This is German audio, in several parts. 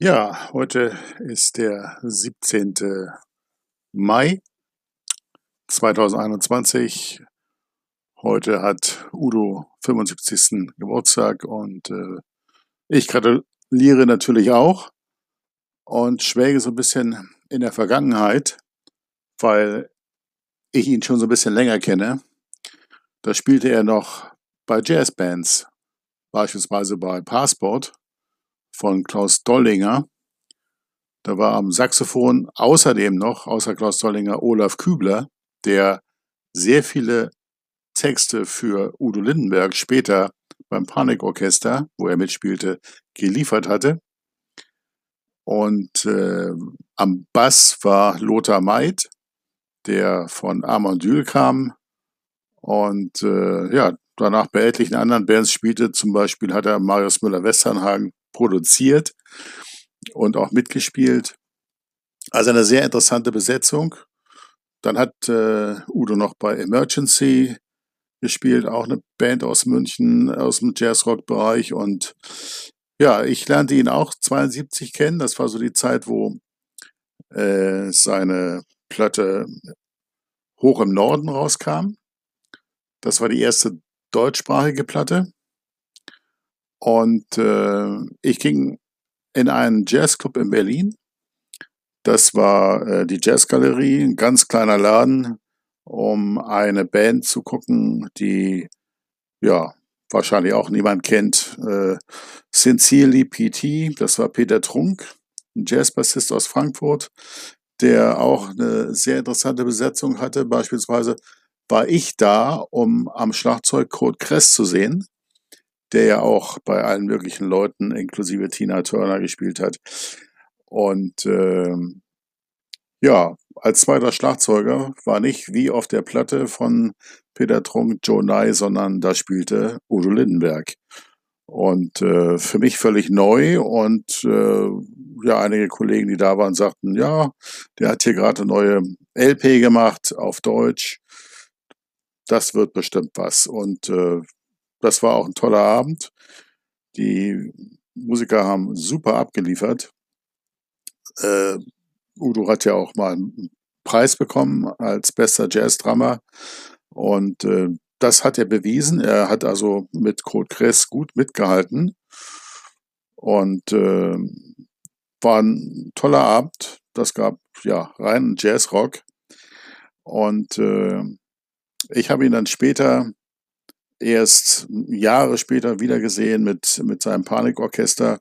Ja, heute ist der 17. Mai 2021. Heute hat Udo 75. Geburtstag und äh, ich gratuliere natürlich auch und schwelge so ein bisschen in der Vergangenheit, weil ich ihn schon so ein bisschen länger kenne. Da spielte er noch bei Jazzbands, beispielsweise bei Passport von Klaus Dollinger. Da war am Saxophon außerdem noch, außer Klaus Dollinger, Olaf Kübler, der sehr viele Texte für Udo Lindenberg später beim Panikorchester, wo er mitspielte, geliefert hatte. Und äh, am Bass war Lothar Maid, der von Amondyl kam. Und äh, ja, danach bei etlichen anderen Bands spielte. Zum Beispiel hat er Marius Müller-Westernhagen produziert und auch mitgespielt. Also eine sehr interessante Besetzung. Dann hat äh, Udo noch bei Emergency gespielt, auch eine Band aus München, aus dem Jazzrock-Bereich. Und ja, ich lernte ihn auch 72 kennen. Das war so die Zeit, wo äh, seine Platte Hoch im Norden rauskam. Das war die erste deutschsprachige Platte. Und äh, ich ging in einen Jazzclub in Berlin. Das war äh, die Jazzgalerie, ein ganz kleiner Laden, um eine Band zu gucken, die ja wahrscheinlich auch niemand kennt. Äh, Sincerely PT, das war Peter Trunk, ein Jazzbassist aus Frankfurt, der auch eine sehr interessante Besetzung hatte. Beispielsweise war ich da, um am Schlagzeug Code Kress zu sehen der ja auch bei allen möglichen Leuten, inklusive Tina Turner, gespielt hat. Und ähm, ja, als zweiter Schlagzeuger war nicht wie auf der Platte von Peter Trunk Joe Nye, sondern da spielte Udo Lindenberg. Und äh, für mich völlig neu und äh, ja, einige Kollegen, die da waren, sagten, ja, der hat hier gerade eine neue LP gemacht auf Deutsch. Das wird bestimmt was. Und äh, das war auch ein toller Abend. Die Musiker haben super abgeliefert. Äh, Udo hat ja auch mal einen Preis bekommen als bester Jazz-Drummer. Und äh, das hat er bewiesen. Er hat also mit Kurt Kress gut mitgehalten. Und äh, war ein toller Abend. Das gab ja reinen Jazzrock. Und äh, ich habe ihn dann später erst Jahre später wiedergesehen mit, mit seinem Panikorchester.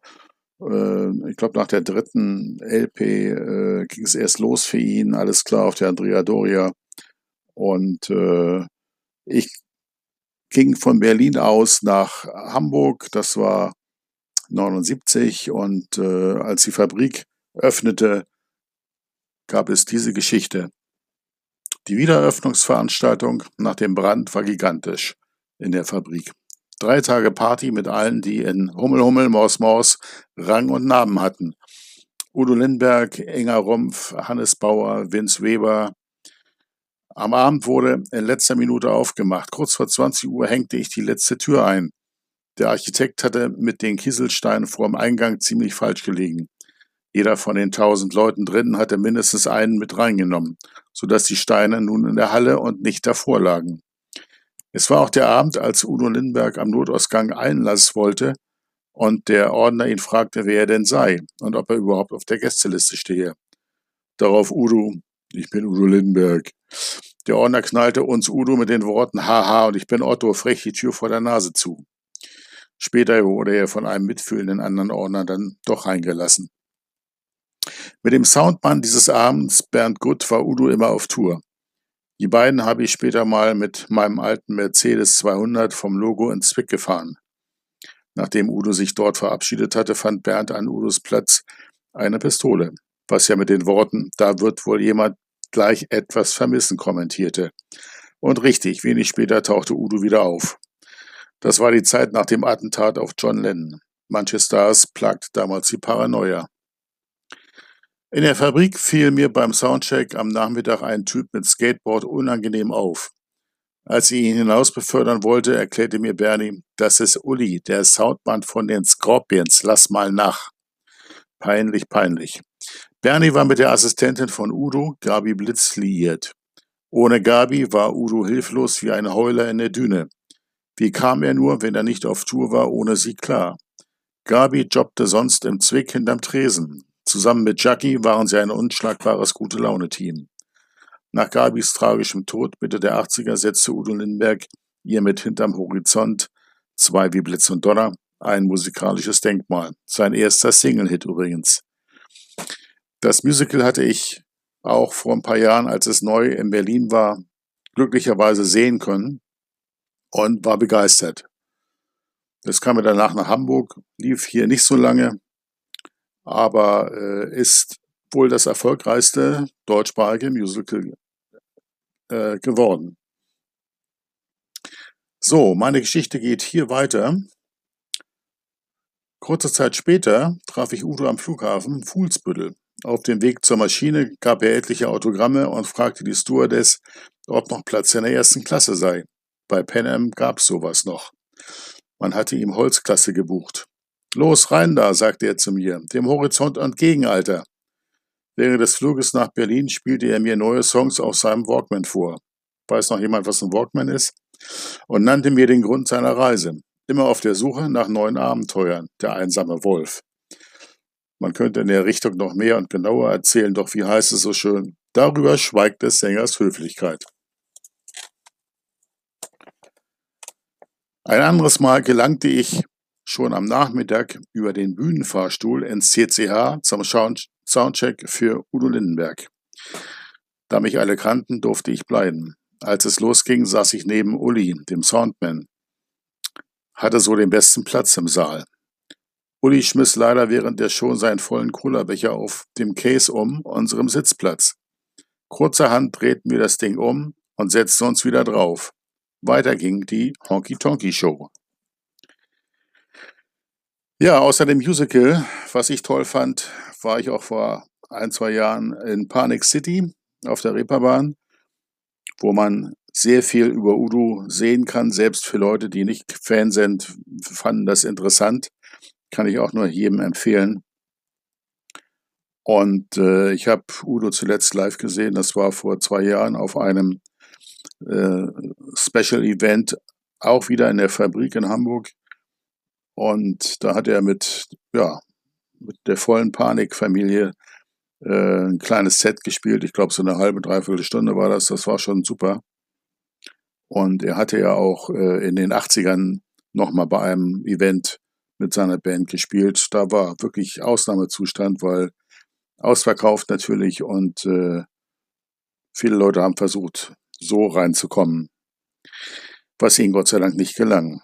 Äh, ich glaube, nach der dritten LP äh, ging es erst los für ihn, alles klar, auf der Andrea Doria. Und äh, ich ging von Berlin aus nach Hamburg, das war 79. Und äh, als die Fabrik öffnete, gab es diese Geschichte. Die Wiedereröffnungsveranstaltung nach dem Brand war gigantisch in der Fabrik. Drei Tage Party mit allen, die in Hummel, Hummel, Maus, Maus Rang und Namen hatten. Udo Lindberg, Enger Rumpf, Hannes Bauer, Vince Weber. Am Abend wurde in letzter Minute aufgemacht. Kurz vor 20 Uhr hängte ich die letzte Tür ein. Der Architekt hatte mit den Kieselsteinen vor dem Eingang ziemlich falsch gelegen. Jeder von den tausend Leuten drinnen hatte mindestens einen mit reingenommen, sodass die Steine nun in der Halle und nicht davor lagen. Es war auch der Abend, als Udo Lindenberg am Notausgang Einlass wollte und der Ordner ihn fragte, wer er denn sei und ob er überhaupt auf der Gästeliste stehe. Darauf Udo, ich bin Udo Lindenberg. Der Ordner knallte uns Udo mit den Worten Haha und ich bin Otto frech die Tür vor der Nase zu. Später wurde er von einem mitfühlenden anderen Ordner dann doch eingelassen. Mit dem Soundmann dieses Abends, Bernd Gutt, war Udo immer auf Tour. Die beiden habe ich später mal mit meinem alten Mercedes 200 vom Logo ins Zwick gefahren. Nachdem Udo sich dort verabschiedet hatte, fand Bernd an Udos Platz eine Pistole, was ja mit den Worten, da wird wohl jemand gleich etwas vermissen kommentierte. Und richtig, wenig später tauchte Udo wieder auf. Das war die Zeit nach dem Attentat auf John Lennon. Manche Stars plagt damals die Paranoia. In der Fabrik fiel mir beim Soundcheck am Nachmittag ein Typ mit Skateboard unangenehm auf. Als ich ihn hinaus befördern wollte, erklärte mir Bernie, das ist Uli, der Soundmann von den Scorpions, lass mal nach. Peinlich, peinlich. Bernie war mit der Assistentin von Udo, Gabi Blitz, liiert. Ohne Gabi war Udo hilflos wie ein Heuler in der Düne. Wie kam er nur, wenn er nicht auf Tour war, ohne sie klar? Gabi jobbte sonst im Zwick hinterm Tresen. Zusammen mit Jackie waren sie ein unschlagbares Gute-Laune-Team. Nach Gabis tragischem Tod Mitte der 80er setzte Udo Lindenberg ihr mit Hinterm Horizont, zwei wie Blitz und Donner, ein musikalisches Denkmal. Sein erster Single-Hit übrigens. Das Musical hatte ich auch vor ein paar Jahren, als es neu in Berlin war, glücklicherweise sehen können und war begeistert. Das kam mir danach nach Hamburg, lief hier nicht so lange, aber äh, ist wohl das erfolgreichste deutschsprachige Musical äh, geworden. So, meine Geschichte geht hier weiter. Kurze Zeit später traf ich Udo am Flughafen Fuhlsbüttel. Auf dem Weg zur Maschine gab er etliche Autogramme und fragte die Stewardess, ob noch Platz in der ersten Klasse sei. Bei Pan Am gab's sowas noch. Man hatte ihm Holzklasse gebucht. Los, rein da, sagte er zu mir, dem Horizont entgegen, Alter. Während des Fluges nach Berlin spielte er mir neue Songs auf seinem Walkman vor. Weiß noch jemand, was ein Walkman ist? Und nannte mir den Grund seiner Reise. Immer auf der Suche nach neuen Abenteuern, der einsame Wolf. Man könnte in der Richtung noch mehr und genauer erzählen, doch wie heißt es so schön? Darüber schweigt des Sängers Höflichkeit. Ein anderes Mal gelangte ich schon am Nachmittag über den Bühnenfahrstuhl ins CCH zum Soundcheck für Udo Lindenberg. Da mich alle kannten, durfte ich bleiben. Als es losging, saß ich neben Uli, dem Soundman. Hatte so den besten Platz im Saal. Uli schmiss leider während der Show seinen vollen Cola-Becher auf dem Case um, unserem Sitzplatz. Kurzerhand drehten wir das Ding um und setzten uns wieder drauf. Weiter ging die Honky-Tonky-Show. Ja, außer dem Musical, was ich toll fand, war ich auch vor ein, zwei Jahren in Panic City auf der Reeperbahn, wo man sehr viel über Udo sehen kann. Selbst für Leute, die nicht Fan sind, fanden das interessant. Kann ich auch nur jedem empfehlen. Und äh, ich habe Udo zuletzt live gesehen. Das war vor zwei Jahren auf einem äh, Special Event, auch wieder in der Fabrik in Hamburg. Und da hat er mit, ja, mit der vollen Panikfamilie äh, ein kleines Set gespielt. Ich glaube, so eine halbe, dreiviertel Stunde war das. Das war schon super. Und er hatte ja auch äh, in den 80ern nochmal bei einem Event mit seiner Band gespielt. Da war wirklich Ausnahmezustand, weil ausverkauft natürlich und äh, viele Leute haben versucht, so reinzukommen, was ihnen Gott sei Dank nicht gelang.